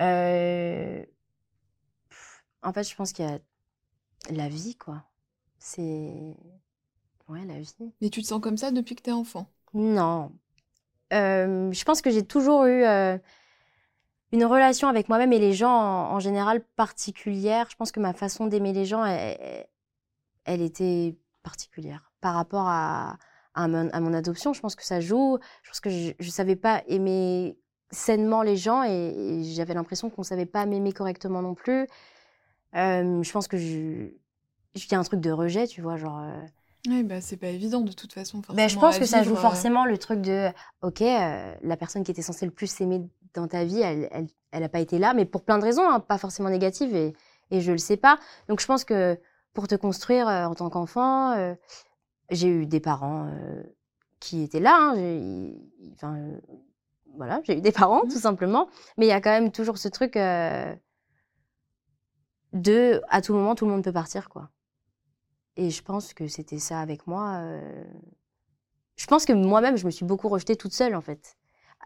Euh, En fait, je pense qu'il y a la vie, quoi. C'est. Ouais, la vie. Mais tu te sens comme ça depuis que t'es enfant? Non. Euh, je pense que j'ai toujours eu euh, une relation avec moi-même et les gens en, en général particulière. Je pense que ma façon d'aimer les gens, elle, elle- était particulière par rapport à, à, mon, à mon adoption. Je pense que ça joue. Je pense que je ne savais pas aimer sainement les gens et, et j'avais l'impression qu'on ne savait pas m'aimer correctement non plus. Euh, je pense que je... Il y a un truc de rejet, tu vois, genre... euh, Oui, bah c'est pas évident de toute façon. ben, je pense que ça joue euh, forcément le truc de, ok, euh, la personne qui était censée le plus s'aimer dans ta vie, elle, elle, elle a pas été là, mais pour plein de raisons, hein, pas forcément négatives, et, et je le sais pas. Donc je pense que pour te construire euh, en tant qu'enfant, euh, j'ai eu des parents euh, qui étaient là. hein, enfin, voilà, j'ai eu des parents Mhm. tout simplement, mais il y a quand même toujours ce truc de, à tout moment, tout le monde peut partir, quoi. Et je pense que c'était ça avec moi. je pense que moi-même, je me suis beaucoup rejetée toute seule, en fait.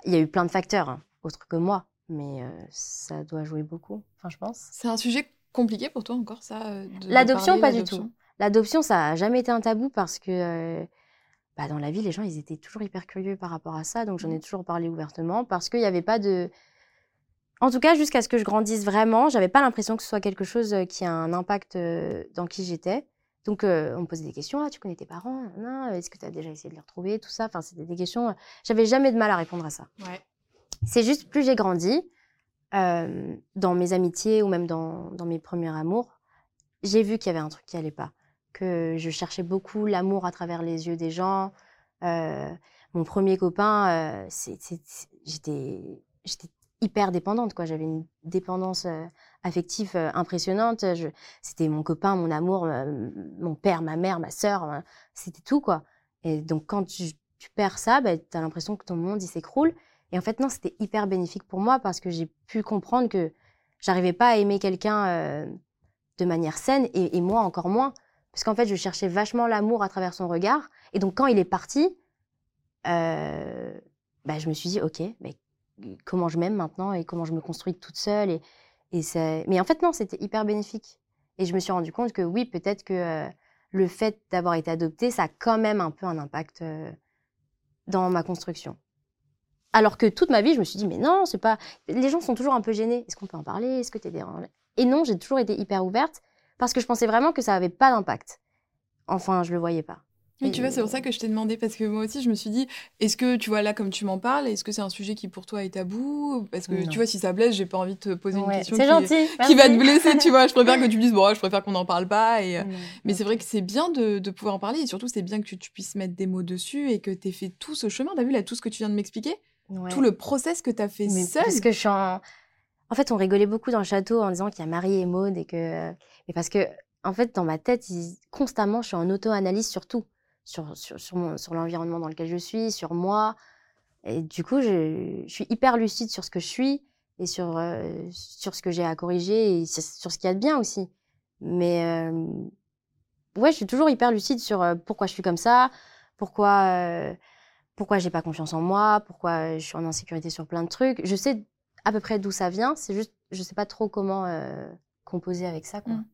Il y a eu plein de facteurs, hein, autres que moi, mais euh, ça doit jouer beaucoup, enfin, je pense. C'est un sujet compliqué pour toi encore, ça euh, L'adoption, pas du tout. L'adoption, ça a jamais été un tabou parce que euh, bah, dans la vie, les gens, ils étaient toujours hyper curieux par rapport à ça, donc j'en ai Mhm. toujours parlé ouvertement parce qu'il n'y avait pas de... En tout cas, jusqu'à ce que je grandisse vraiment, j'avais pas l'impression que ce soit quelque chose qui a un impact dans qui j'étais. Donc, euh, on me posait des questions. Ah, tu connais tes parents? Non, est-ce que tu as déjà essayé de les retrouver? Tout ça. Enfin, c'était des questions. J'avais jamais de mal à répondre à ça. Ouais. C'est juste plus j'ai grandi, euh, dans mes amitiés ou même dans, mes premiers amours, j'ai vu qu'il y avait un truc qui allait pas. Que je cherchais beaucoup l'amour à travers les yeux des gens. Euh, mon premier copain, euh, j'étais hyper dépendante. quoi. J'avais une dépendance affective impressionnante. C'était mon copain, mon amour, mon père, ma mère, ma sœur. euh, C'était tout. quoi. Et donc, quand tu, tu perds ça, bah, tu as l'impression que ton monde il s'écroule. Et en fait, non, c'était hyper bénéfique pour moi parce que j'ai pu comprendre que J'arrivais pas à aimer quelqu'un euh, de manière saine et, moi encore moins. Parce qu'en fait, je cherchais vachement l'amour à travers son regard. Et donc, quand il est parti, euh, bah, je me suis dit, OK, mais comment je m'aime maintenant et comment je me construis toute seule. Et, et c'est... Mais en fait, non, c'était hyper bénéfique. Et je me suis rendu compte que oui, peut-être que euh, le fait d'avoir été adoptée, ça a quand même un peu un impact dans ma construction. Alors que toute ma vie, je me suis dit, mais non, c'est pas. Les gens sont toujours un peu gênés. Est-ce qu'on peut en parler? Est-ce que tu es dérangée Et non, j'ai toujours été hyper ouverte parce que je pensais vraiment que ça avait pas d'impact. Enfin, je le voyais pas. Oui, tu vois, c'est pour ça que je t'ai demandé, parce que moi aussi, je me suis dit, est-ce que, tu vois, là, comme tu m'en parles, est-ce que c'est un sujet qui pour toi est tabou? Parce que, Non. tu vois, si ça blesse, j'ai pas envie de te poser une question c'est qui, gentil. qui va te blesser, tu vois. Je préfère que tu me dises, bon, je préfère qu'on n'en parle pas. Et, euh, Mais c'est vrai que c'est bien de, de pouvoir en parler, et surtout, c'est bien que tu, tu puisses mettre des mots dessus et que tu aies fait tout ce chemin. T'as vu, là, tout ce que tu viens de m'expliquer? Ouais. Tout le process que tu as fait Mais seul. Parce que je suis en... En fait, on rigolait beaucoup dans le château en disant qu'il y a Marie et Maud et que... Mais parce que, en fait, dans ma tête, ils- constamment, je suis en auto-analyse sur tout. Sur, sur, sur, mon- sur l'environnement dans lequel je suis, sur moi. Et du coup, je, je suis hyper lucide sur ce que je suis et sur, euh, sur ce que j'ai à corriger et sur, sur ce qu'il y a de bien aussi. Mais euh, ouais, je suis toujours hyper lucide sur euh, pourquoi je suis comme ça, pourquoi... euh, pourquoi j'ai pas confiance en moi, pourquoi je suis en insécurité sur plein de trucs. Je sais à peu près d'où ça vient, c'est juste, je sais pas trop comment euh, composer avec ça, quoi. Mm.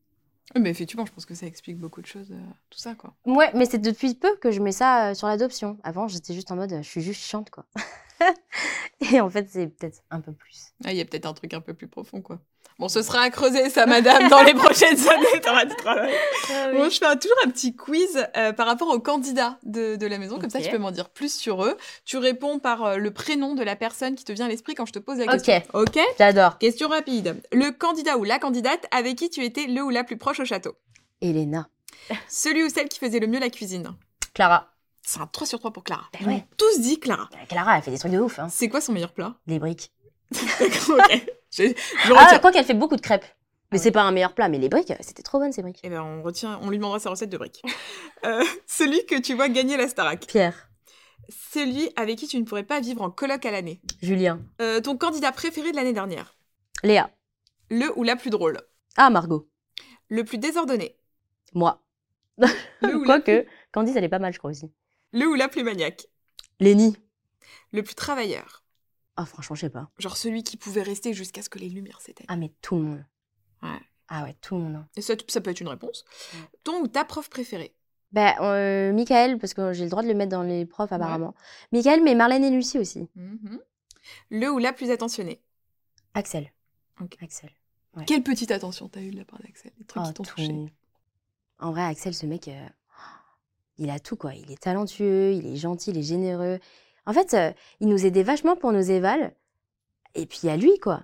Oui, Mais effectivement, je pense que ça explique beaucoup de choses, euh, tout ça, quoi. Ouais, mais c'est depuis peu que je mets ça euh, sur l'adoption. Avant, j'étais juste en mode, euh, je suis juste chiante, quoi. Et en fait, c'est peut-être un peu plus. Ah, il y a peut-être un truc un peu plus profond, quoi. Bon, ce sera à creuser, ça, madame, dans les prochaines années. T'auras du travail. Bon, je fais toujours un petit quiz euh, par rapport aux candidats de, de la maison, comme ça Ok. tu peux m'en dire plus sur eux. Tu réponds par euh, le prénom de la personne qui te vient à l'esprit quand je te pose la question. Ok? J'adore. Question rapide. Le candidat ou la candidate avec qui tu étais le ou la plus proche au château? Elena. Celui ou celle qui faisait le mieux la cuisine? Clara. C'est un 3 sur 3 pour Clara. Ben ouais. tous dit Clara. Clara, elle fait des trucs de ouf, hein. C'est quoi son meilleur plat? Les briques. Ok. Je, je Ah, quoi qu'elle fait beaucoup de crêpes. Mais Ah c'est pas un meilleur plat, mais les briques, c'était trop bonne, ces briques. Eh ben, on retient, on lui demandera sa recette de briques. Euh, celui que tu vois gagner la Starac. Pierre. Celui avec qui tu ne pourrais pas vivre en coloc à l'année. Julien. Euh, ton candidat préféré de l'année dernière. Léa. Le ou la plus drôle. Ah, Margot. Le plus désordonné. Moi. Le ou, la Quoique, plus... Candice, elle est pas mal, je crois aussi. Le ou la plus maniaque. Lénie. Le plus travailleur. Ah, franchement, je sais pas. Genre celui qui pouvait rester jusqu'à ce que les lumières s'éteignent. Ah, mais tout le monde. Ouais. Ah ouais, tout le monde. hein. Et ça, ça peut être une réponse. Ouais. Ton ou ta prof préférée? Ben, euh, Michael, parce que j'ai le droit de le mettre dans les profs, apparemment. Michael, mais Marlène et Lucie aussi. Mhm. Le ou la plus attentionnée? Axel. Ok. Axel. Ouais. Quelle petite attention t'as eu de la part d'Axel? Les trucs Oh, qui t'ont tout. touché. En vrai, Axel, ce mec, euh, il a tout, quoi. Il est talentueux, il est gentil, il est généreux. En fait, euh, il nous aidait vachement pour nos évals. Et puis, a lui, quoi.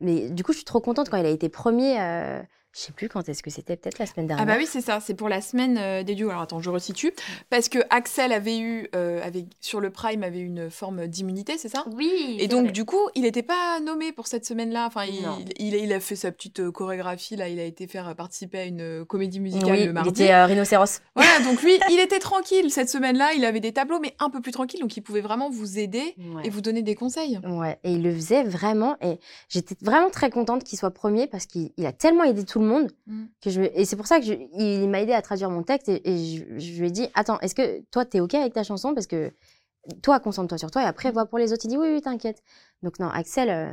Mais du coup, je suis trop contente quand il a été premier. euh, je sais plus quand est-ce que c'était, peut-être la semaine Ah dernière. bah oui, c'est ça, c'est pour la semaine euh, des duos. Alors attends, je resitue. Parce que Axel avait eu, euh, avait, sur le Prime, avait une forme d'immunité, c'est ça? Oui. Et donc, du coup, il n'était pas nommé pour cette semaine-là. Enfin, il, Non. il, il a fait sa petite euh, chorégraphie. Là, il a été faire participer à une comédie musicale oui, le il mardi. était euh, rhinocéros. Voilà, donc lui, il était tranquille cette semaine-là. Il avait des tableaux, mais un peu plus tranquille. Donc, il pouvait vraiment vous aider et vous donner des conseils. Ouais, et il le faisait vraiment. Et j'étais vraiment très contente qu'il soit premier parce qu'il il a tellement aidé tout le monde. Mm. Que je, et c'est pour ça que je- il m'a aidé à traduire mon texte. Et, et je, je lui ai dit Attends, est-ce que toi, t'es OK avec ta chanson? Parce que toi, concentre-toi sur toi et après, vois pour les autres. Il dit Oui, oui, t'inquiète. Donc, non, Axel, euh,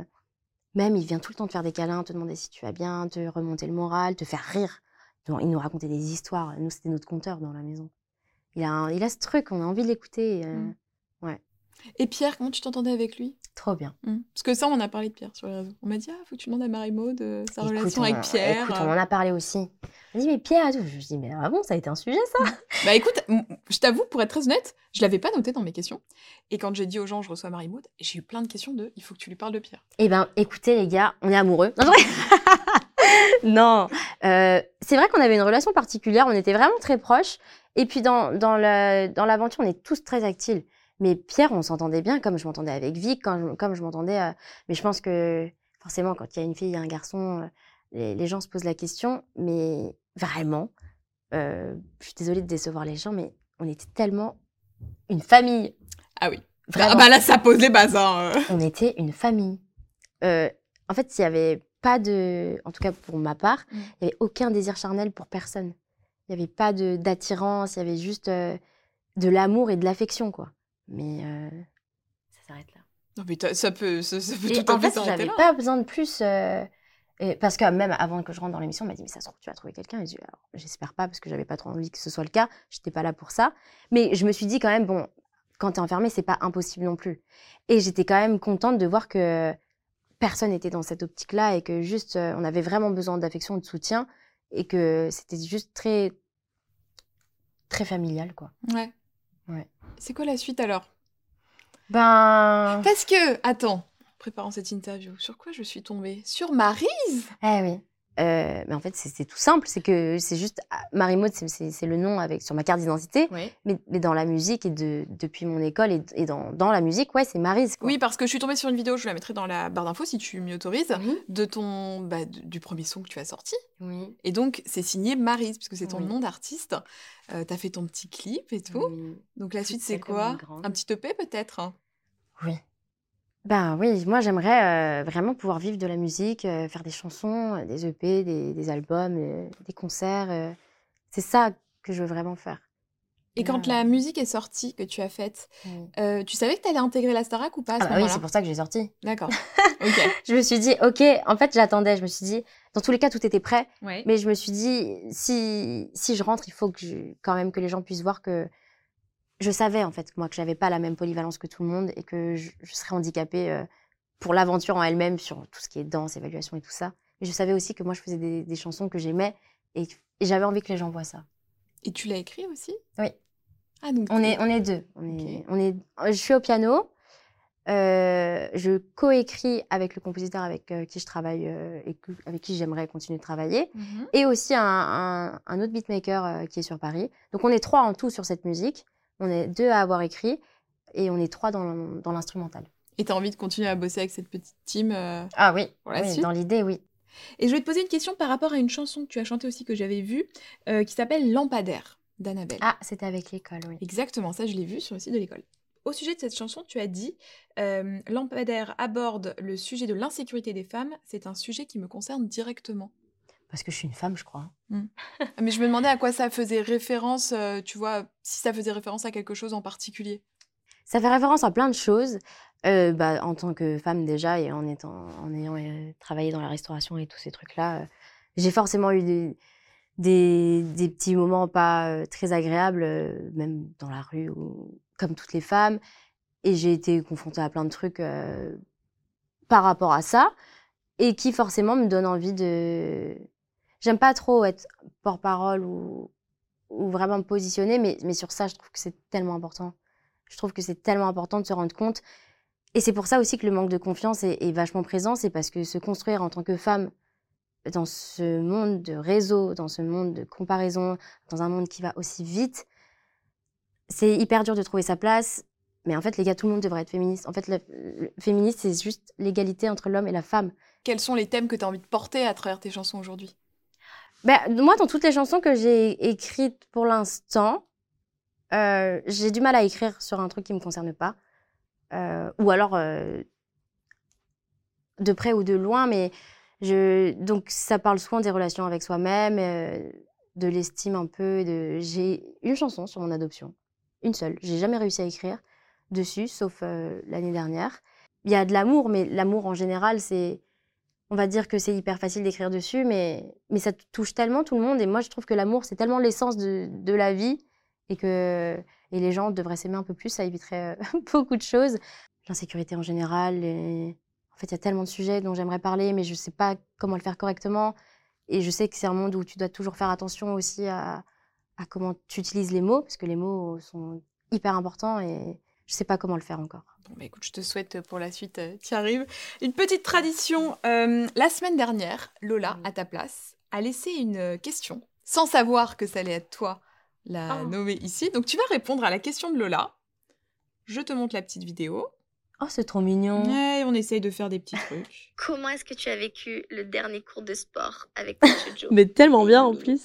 même, il vient tout le temps te faire des câlins, te demander si tu vas bien, te remonter le moral, te faire rire. Donc, il nous racontait des histoires. Nous, c'était notre conteur dans la maison. Il a, un- il a ce truc, on a envie de l'écouter. euh, Mm. Et Pierre, comment tu t'entendais avec lui? Trop bien. Hmm. Parce que ça, on en a parlé de Pierre sur les réseaux. On m'a dit, ah, faut que tu demandes à Marie-Maud euh, sa Écoute, relation on avec Pierre. Écoute, on en a parlé aussi. On dit, mais Pierre. Je dis, mais ah bon, ça a été un sujet, ça? Bah écoute, je t'avoue, pour être très honnête, je l'avais pas noté dans mes questions. Et quand j'ai dit aux gens, je reçois Marie-Maud, j'ai eu plein de questions de, il faut que tu lui parles de Pierre. Eh ben, écoutez, les gars, on est amoureux. Non. Euh, c'est vrai qu'on avait une relation particulière, on était vraiment très proches. Et puis, dans, dans la- dans l'aventure, on est tous très tactiles. Mais Pierre, on s'entendait bien, comme je m'entendais avec Vic, quand je- comme je m'entendais. euh, mais je pense que, forcément, quand il y a une fille et un garçon, euh, les, les gens se posent la question. Mais vraiment, euh, je suis désolée de décevoir les gens, mais on était tellement une famille. Ah oui. Vraiment. Ah bah là, ça pose les bases. Hein. on était une famille. En fait, il y avait pas de, en tout cas pour ma part, Mm. il n'y avait aucun désir charnel pour personne. Il n'y avait pas d'attirance, il y avait juste de l'amour et de l'affection, quoi. Mais euh, ça s'arrête là. Non, mais ça peut, ça, ça peut Et tout à en fait j'avais pas besoin de plus. euh, et parce que même avant que je rentre dans l'émission, on m'a dit Mais ça se trouve, tu vas trouver quelqu'un. Et J'espère pas, parce que j'avais pas trop envie que ce soit le cas. J'étais pas là pour ça. Mais je me suis dit quand même Bon, quand t'es enfermé, c'est pas impossible non plus. Et j'étais quand même contente de voir que personne n'était dans cette optique-là et que juste, euh, on avait vraiment besoin d'affection, de soutien. Et que c'était juste très. très familial, quoi. Ouais. Ouais. C'est quoi la suite alors? Ben. Parce que, attends, en préparant cette interview, sur quoi je suis tombée? Sur Maryse Eh oui. Euh, mais en fait, c'est tout simple. C'est que c'est juste. ah, Marie-Maud, c'est- c'est le nom avec, sur ma carte d'identité. Oui. Mais, mais dans la musique et de, depuis mon école et, et dans, dans la musique, ouais, c'est Maryse. Quoi. Oui, parce que je suis tombée sur une vidéo, je la mettrai dans la barre d'infos si tu m'y autorises, de ton, bah, du premier son que tu as sorti. Oui. Et donc, c'est signé Maryse, puisque c'est ton Oui. nom d'artiste. Euh, T'as fait ton petit clip et tout. Oui. Donc, la suite, c'est quoi? Un petit EP peut-être? Oui. Ben oui, moi j'aimerais euh, vraiment pouvoir vivre de la musique, euh, faire des chansons, euh, des EP, des, des albums, des concerts. C'est ça que je veux vraiment faire. Et quand Ah. la musique est sortie, que tu as faite, euh, tu savais que tu allais intégrer la Starac ou pas à Ah ce bah oui, c'est pour ça que j'ai sorti. D'accord. Je me suis dit, ok, en fait j'attendais, je me suis dit, dans tous les cas tout était prêt, Ouais. Mais je me suis dit, si, si je rentre, il faut que je- quand même que les gens puissent voir que je savais, en fait, moi, que j'avais pas la même polyvalence que tout le monde et que je, je serais handicapée euh, pour l'aventure en elle-même, sur tout ce qui est danse, évaluation et tout ça. Mais je savais aussi que moi, je faisais des, des chansons que j'aimais et, et j'avais envie que les gens voient ça. Et tu l'as écrit aussi? Oui. Ah, donc. On est, on est deux. On est, Ok. on est, je suis au piano. euh, je coécris avec le compositeur avec euh, qui je travaille euh, et que- avec qui j'aimerais continuer de travailler. Mhm. et aussi un, un- un autre beatmaker qui est sur Paris. Donc on est trois en tout sur cette musique. On est deux à avoir écrit et on est trois dans, l'instrumental. Et tu as envie de continuer à bosser avec cette petite team euh, Ah oui, dans l'idée, oui. Et je vais te poser une question par rapport à une chanson que tu as chantée aussi que j'avais vue, euh, qui s'appelle Lampadaire d'Annabelle. Ah, c'était avec l'école, oui. Exactement, ça je l'ai vu sur le site de l'école. Au sujet de cette chanson, tu as dit euh, Lampadaire aborde le sujet de l'insécurité des femmes. C'est un sujet qui me concerne directement. Parce que je suis une femme, je crois. Mais je me demandais à quoi ça faisait référence, euh, tu vois, si ça faisait référence à quelque chose en particulier. Ça fait référence à plein de choses. Euh, bah, en tant que femme déjà et en, étant, en ayant euh, travaillé dans la restauration et tous ces trucs-là, euh, j'ai forcément eu des, des, des petits moments pas euh, très agréables, euh, même dans la rue, ou, comme toutes les femmes. Et j'ai été confrontée à plein de trucs euh, par rapport à ça et qui forcément me donnent envie de... J'aime pas trop être porte-parole ou, vraiment me positionner, mais, sur ça, je trouve que c'est tellement important. Je trouve que c'est tellement important de se rendre compte. Et c'est pour ça aussi que le manque de confiance est, vachement présent. C'est parce que se construire en tant que femme dans ce monde de réseau, dans ce monde de comparaison, dans un monde qui va aussi vite, c'est hyper dur de trouver sa place. Mais en fait, les gars, tout le monde devrait être féministe. En fait, le féministe, c'est juste l'égalité entre l'homme et la femme. Quels sont les thèmes que tu as envie de porter à travers tes chansons aujourd'hui? Ben, moi, dans toutes les chansons que j'ai écrites pour l'instant, euh, j'ai du mal à écrire sur un truc qui me concerne pas. Euh, ou alors euh, de près ou de loin, mais donc ça parle souvent des relations avec soi-même, de l'estime un peu. De... J'ai une chanson sur mon adoption, une seule. J'ai jamais réussi à écrire dessus, sauf l'année dernière. Il y a de l'amour, mais l'amour en général, c'est on va dire que c'est hyper facile d'écrire dessus, mais, mais ça touche tellement tout le monde. Et moi, je trouve que l'amour, c'est tellement l'essence de, la vie et que et les gens devraient s'aimer un peu plus. Ça éviterait euh, beaucoup de choses. L'insécurité en général. et- En fait, il y a tellement de sujets dont j'aimerais parler, mais je ne sais pas comment le faire correctement. Et je sais que c'est un monde où tu dois toujours faire attention aussi à, à comment tu utilises les mots, parce que les mots sont hyper importants et je ne sais pas comment le faire encore. Bon, bah écoute, je te souhaite pour la suite, euh, tu arrives. Une petite tradition. euh, la semaine dernière, Lola, Oui. à ta place, a laissé une euh, question, sans savoir que ça allait être toi la Oh. nommer ici. Donc tu vas répondre à la question de Lola. Je te montre la petite vidéo. Oh, c'est trop mignon. Ouais, on essaye de faire des petits trucs. Comment est-ce que tu as vécu le dernier cours de sport avec Coach Joe Mais tellement bien en plus.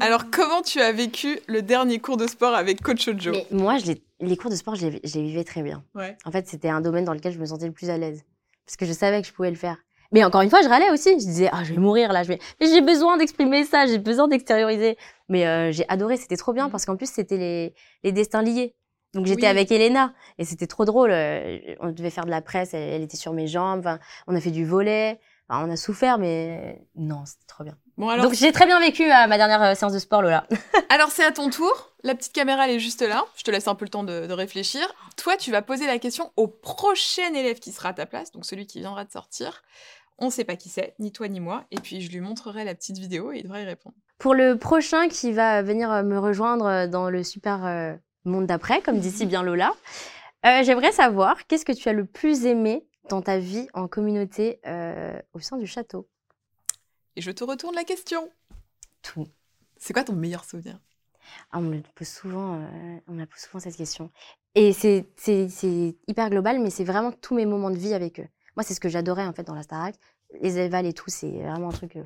Alors, comment tu as vécu le dernier cours de sport avec Coach Ojo Mais moi, je les, les cours de sport, je les, je les vivais très bien. Ouais. En fait, c'était un domaine dans lequel je me sentais le plus à l'aise. Parce que je savais que je pouvais le faire. Mais encore une fois, je râlais aussi. Je disais, ah, je vais mourir là. Je vais... Mais j'ai besoin d'exprimer ça, j'ai besoin d'extérioriser. Mais euh, j'ai adoré, c'était trop bien Mhm. parce qu'en plus, c'était les, les destins liés. Donc j'étais Oui. avec Elena et c'était trop drôle. euh, On devait faire de la presse, elle, elle était sur mes jambes. Enfin, on a fait du volet. Enfin, on a souffert, mais non, c'était trop bien. Bon, alors, Donc j'ai très bien vécu à ma dernière euh, séance de sport, Lola. alors c'est à ton tour. La petite caméra, elle est juste là. Je te laisse un peu le temps de, de réfléchir. Toi, tu vas poser la question au prochain élève qui sera à ta place, donc celui qui viendra de sortir. On sait pas qui c'est, ni toi ni moi. Et puis, je lui montrerai la petite vidéo et il devra y répondre. Pour le prochain qui va venir euh, me rejoindre euh, dans le super euh, monde d'après, comme dit si bien Lola, euh, j'aimerais savoir qu'est-ce que tu as le plus aimé dans ta vie en communauté euh, au sein du château? Et je te retourne la question. Tout. C'est quoi ton meilleur souvenir? Ah, on me pose souvent, euh, on me pose souvent cette question. Et c'est hyper global, mais c'est vraiment tous mes moments de vie avec eux. Moi, c'est ce que j'adorais en fait dans la Starac. Les évals et tout, c'est vraiment un truc. euh.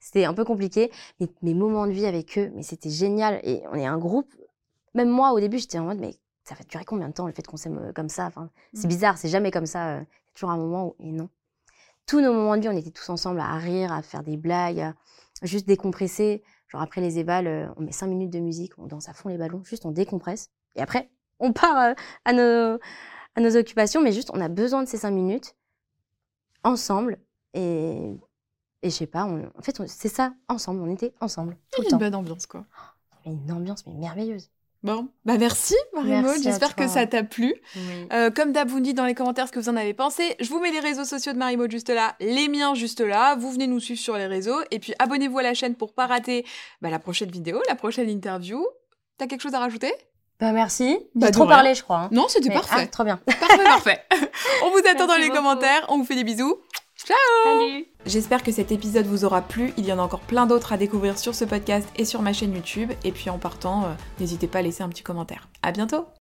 C'était un peu compliqué, mais mes moments de vie avec eux, mais c'était génial. Et on est un groupe. Même moi, au début, j'étais en mode, mais ça va durer combien de temps le fait qu'on s'aime euh, comme ça? Enfin, C'est Mm. bizarre, c'est jamais comme ça. C'est toujours un moment où. Et non. Tous nos moments de vie, on était tous ensemble à rire, à faire des blagues, à juste décompresser. Genre après les évals, euh, on met cinq minutes de musique, on danse à fond les ballons, juste on décompresse. Et après, on part euh, à, nos, à nos occupations, mais juste on a besoin de ces cinq minutes ensemble. Et, et je sais pas, on- en fait, c'est ça, ensemble, on était ensemble, tout le une temps. bonne ambiance, quoi. Une ambiance mais merveilleuse. Bon, bah merci Marie-Maud, j'espère que ça t'a plu. Euh, comme d'hab, vous me dites dans les commentaires ce que vous en avez pensé. Je vous mets les réseaux sociaux de Marie-Maud juste là, les miens juste là. Vous venez nous suivre sur les réseaux. Et puis abonnez-vous à la chaîne pour pas rater bah, la prochaine vidéo, la prochaine interview. T'as quelque chose à rajouter? Bah merci. Bah, J'ai de trop rien. parlé, je crois. hein. Non, c'était parfait. Ah, trop bien. Parfait, parfait. On vous attend dans les beaucoup. commentaires. On vous fait des bisous. Salut. J'espère que cet épisode vous aura plu. Il y en a encore plein d'autres à découvrir sur ce podcast et sur ma chaîne YouTube. Et puis en partant, euh, n'hésitez pas à laisser un petit commentaire. À bientôt